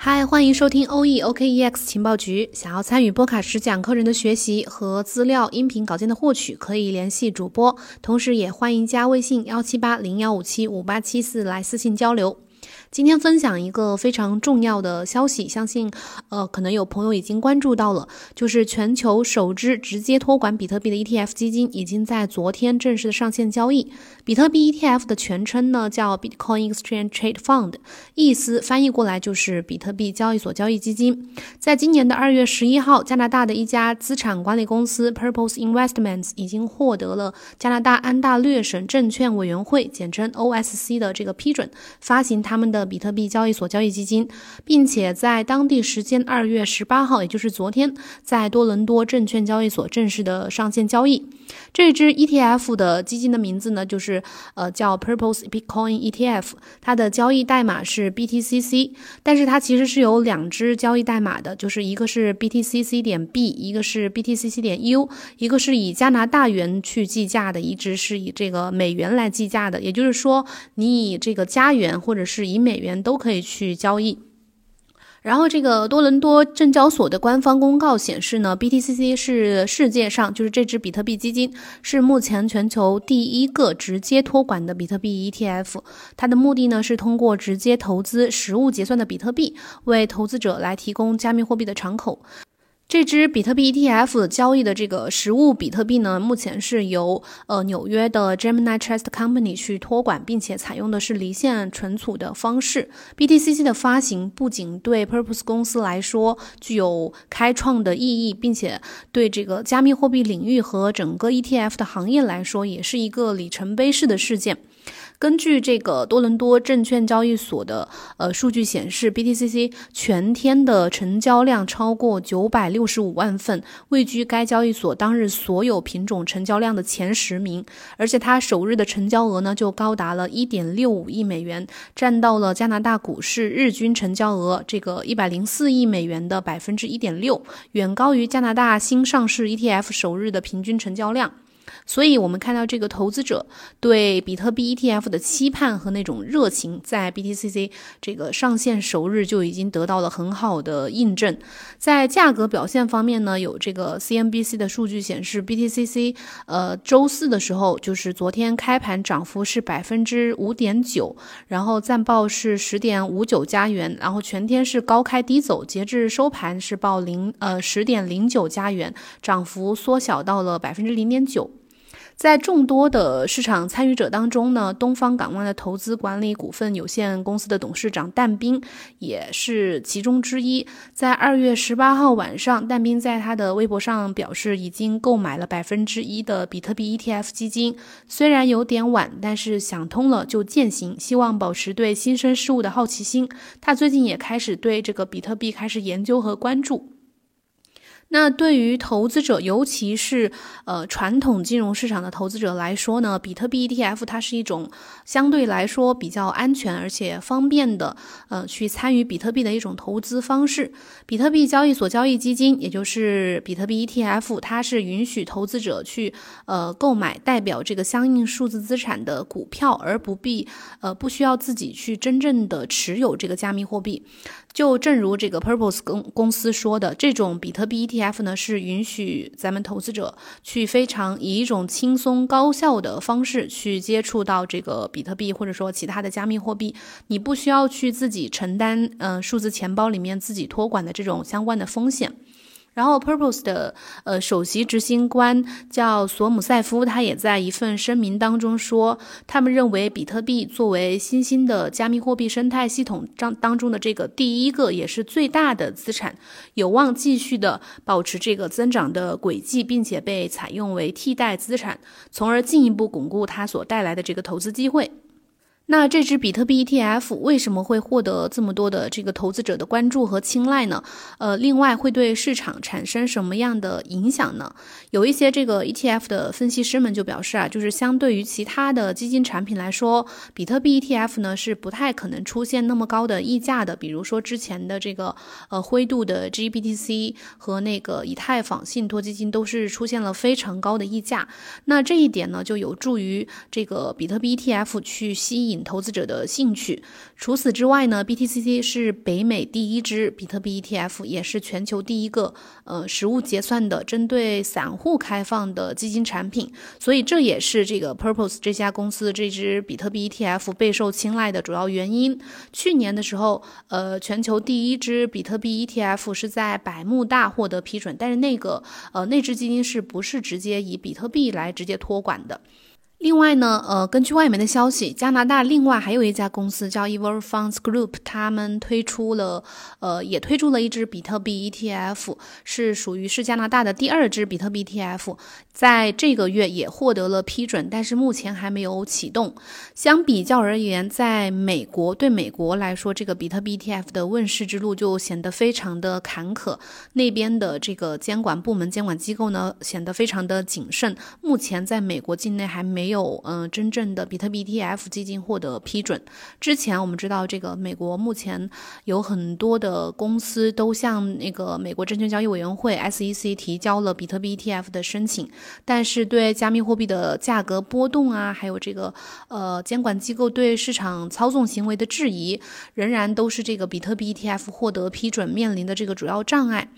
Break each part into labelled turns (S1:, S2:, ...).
S1: 嗨，欢迎收听 O E O K E X 情报局。想要参与波卡什讲课人的学习和资料、音频稿件的获取，可以联系主播，同时也欢迎加微信幺七八零幺五七五八七四来私信交流。今天分享一个非常重要的消息，相信呃可能有朋友已经关注到了，就是全球首支直接托管比特币的 ETF 基金已经在昨天正式的上线交易。比特币 ETF 的全称呢叫 Bitcoin Exchange Trade Fund，意思翻译过来就是比特币交易所交易基金。在今年的二月十一号，加拿大的一家资产管理公司 Purpose Investments 已经获得了加拿大安大略省证券委员会（简称 OSC） 的这个批准，发行他们的。的比特币交易所交易基金，并且在当地时间二月十八号，也就是昨天，在多伦多证券交易所正式的上线交易。这支 ETF 的基金的名字呢，就是呃叫 Purpose Bitcoin ETF，它的交易代码是 BTCC，但是它其实是有两支交易代码的，就是一个是 BTCC 点 B，一个是 BTCC 点 U，一个是以加拿大元去计价的，一支是以这个美元来计价的。也就是说，你以这个加元或者是以美美元都可以去交易。然后，这个多伦多证交所的官方公告显示呢，BTCC 是世界上就是这支比特币基金是目前全球第一个直接托管的比特币 ETF。它的目的呢是通过直接投资实物结算的比特币，为投资者来提供加密货币的敞口。这支比特币 ETF 交易的这个实物比特币呢，目前是由呃纽约的 Gemini Trust Company 去托管，并且采用的是离线存储的方式。BTCC 的发行不仅对 Purpose 公司来说具有开创的意义，并且对这个加密货币领域和整个 ETF 的行业来说，也是一个里程碑式的事件。根据这个多伦多证券交易所的呃数据显示，BTCC 全天的成交量超过九百六十五万份，位居该交易所当日所有品种成交量的前十名。而且它首日的成交额呢就高达了一点六五亿美元，占到了加拿大股市日均成交额这个一百零四亿美元的百分之一点六，远高于加拿大新上市 ETF 首日的平均成交量。所以，我们看到这个投资者对比特币 ETF 的期盼和那种热情，在 BTCC 这个上线首日就已经得到了很好的印证。在价格表现方面呢，有这个 CNBC 的数据显示，BTCC 呃周四的时候，就是昨天开盘涨幅是百分之五点九，然后暂报是十点五九加元，然后全天是高开低走，截至收盘是报零呃十点零九加元，涨幅缩小到了百分之零点九。在众多的市场参与者当中呢，东方港湾的投资管理股份有限公司的董事长但斌也是其中之一。在二月十八号晚上，但斌在他的微博上表示，已经购买了百分之一的比特币 ETF 基金。虽然有点晚，但是想通了就践行，希望保持对新生事物的好奇心。他最近也开始对这个比特币开始研究和关注。那对于投资者，尤其是呃传统金融市场的投资者来说呢，比特币 ETF 它是一种相对来说比较安全而且方便的，呃，去参与比特币的一种投资方式。比特币交易所交易基金，也就是比特币 ETF，它是允许投资者去呃购买代表这个相应数字资产的股票，而不必呃不需要自己去真正的持有这个加密货币。就正如这个 Purpose 公公司说的，这种比特币 ETF 呢是允许咱们投资者去非常以一种轻松高效的方式去接触到这个比特币或者说其他的加密货币，你不需要去自己承担嗯数字钱包里面自己托管的这种相关的风险。然后，Purpose 的呃首席执行官叫索姆塞夫，他也在一份声明当中说，他们认为比特币作为新兴的加密货币生态系统当当中的这个第一个也是最大的资产，有望继续的保持这个增长的轨迹，并且被采用为替代资产，从而进一步巩固它所带来的这个投资机会。那这支比特币 ETF 为什么会获得这么多的这个投资者的关注和青睐呢？呃，另外会对市场产生什么样的影响呢？有一些这个 ETF 的分析师们就表示啊，就是相对于其他的基金产品来说，比特币 ETF 呢是不太可能出现那么高的溢价的。比如说之前的这个呃灰度的 GBTC 和那个以太坊信托基金都是出现了非常高的溢价。那这一点呢，就有助于这个比特币 ETF 去吸引。投资者的兴趣。除此之外呢，BTCC 是北美第一支比特币 ETF，也是全球第一个呃实物结算的针对散户开放的基金产品。所以这也是这个 Purpose 这家公司这支比特币 ETF 备受青睐的主要原因。去年的时候，呃，全球第一支比特币 ETF 是在百慕大获得批准，但是那个呃那支基金是不是直接以比特币来直接托管的？另外呢，呃，根据外媒的消息，加拿大另外还有一家公司叫 Ever Funds Group，他们推出了，呃，也推出了一支比特币 ETF，是属于是加拿大的第二支比特币 ETF，在这个月也获得了批准，但是目前还没有启动。相比较而言，在美国对美国来说，这个比特币 ETF 的问世之路就显得非常的坎坷，那边的这个监管部门、监管机构呢显得非常的谨慎，目前在美国境内还没。没有，嗯，真正的比特币 ETF 基金获得批准。之前我们知道，这个美国目前有很多的公司都向那个美国证券交易委员会 SEC 提交了比特币 ETF 的申请，但是对加密货币的价格波动啊，还有这个呃监管机构对市场操纵行为的质疑，仍然都是这个比特币 ETF 获得批准面临的这个主要障碍。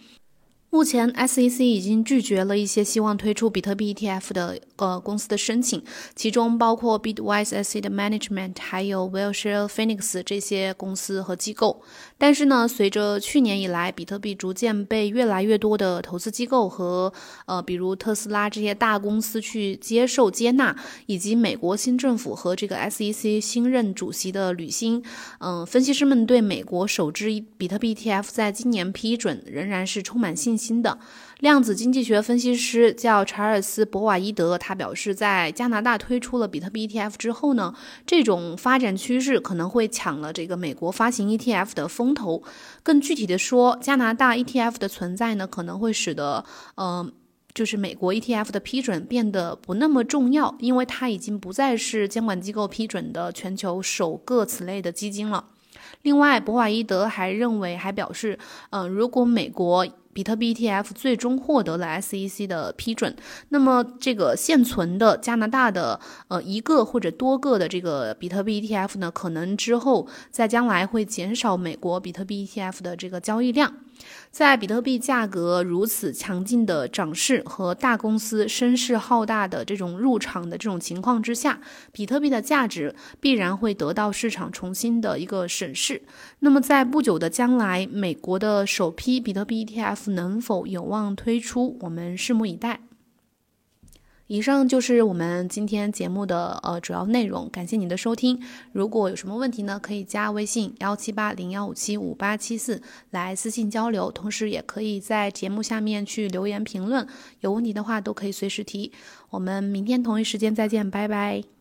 S1: 目前，SEC 已经拒绝了一些希望推出比特币 ETF 的呃公司的申请，其中包括 Bitwise Asset Management，还有 Wilshire Phoenix 这些公司和机构。但是呢，随着去年以来比特币逐渐被越来越多的投资机构和呃，比如特斯拉这些大公司去接受接纳，以及美国新政府和这个 SEC 新任主席的履新，嗯，分析师们对美国首支比特币 ETF 在今年批准仍然是充满信新的量子经济学分析师叫查尔斯·博瓦伊德，他表示，在加拿大推出了比特币 ETF 之后呢，这种发展趋势可能会抢了这个美国发行 ETF 的风头。更具体的说，加拿大 ETF 的存在呢，可能会使得，呃，就是美国 ETF 的批准变得不那么重要，因为它已经不再是监管机构批准的全球首个此类的基金了。另外，博瓦伊德还认为，还表示，嗯，如果美国比特币 ETF 最终获得了 SEC 的批准，那么这个现存的加拿大的呃一个或者多个的这个比特币 ETF 呢，可能之后在将来会减少美国比特币 ETF 的这个交易量。在比特币价格如此强劲的涨势和大公司声势浩大的这种入场的这种情况之下，比特币的价值必然会得到市场重新的一个审视。那么在不久的将来，美国的首批比特币 ETF 能否有望推出，我们拭目以待。以上就是我们今天节目的呃主要内容，感谢您的收听。如果有什么问题呢，可以加微信幺七八零幺五七五八七四来私信交流，同时也可以在节目下面去留言评论，有问题的话都可以随时提。我们明天同一时间再见，拜拜。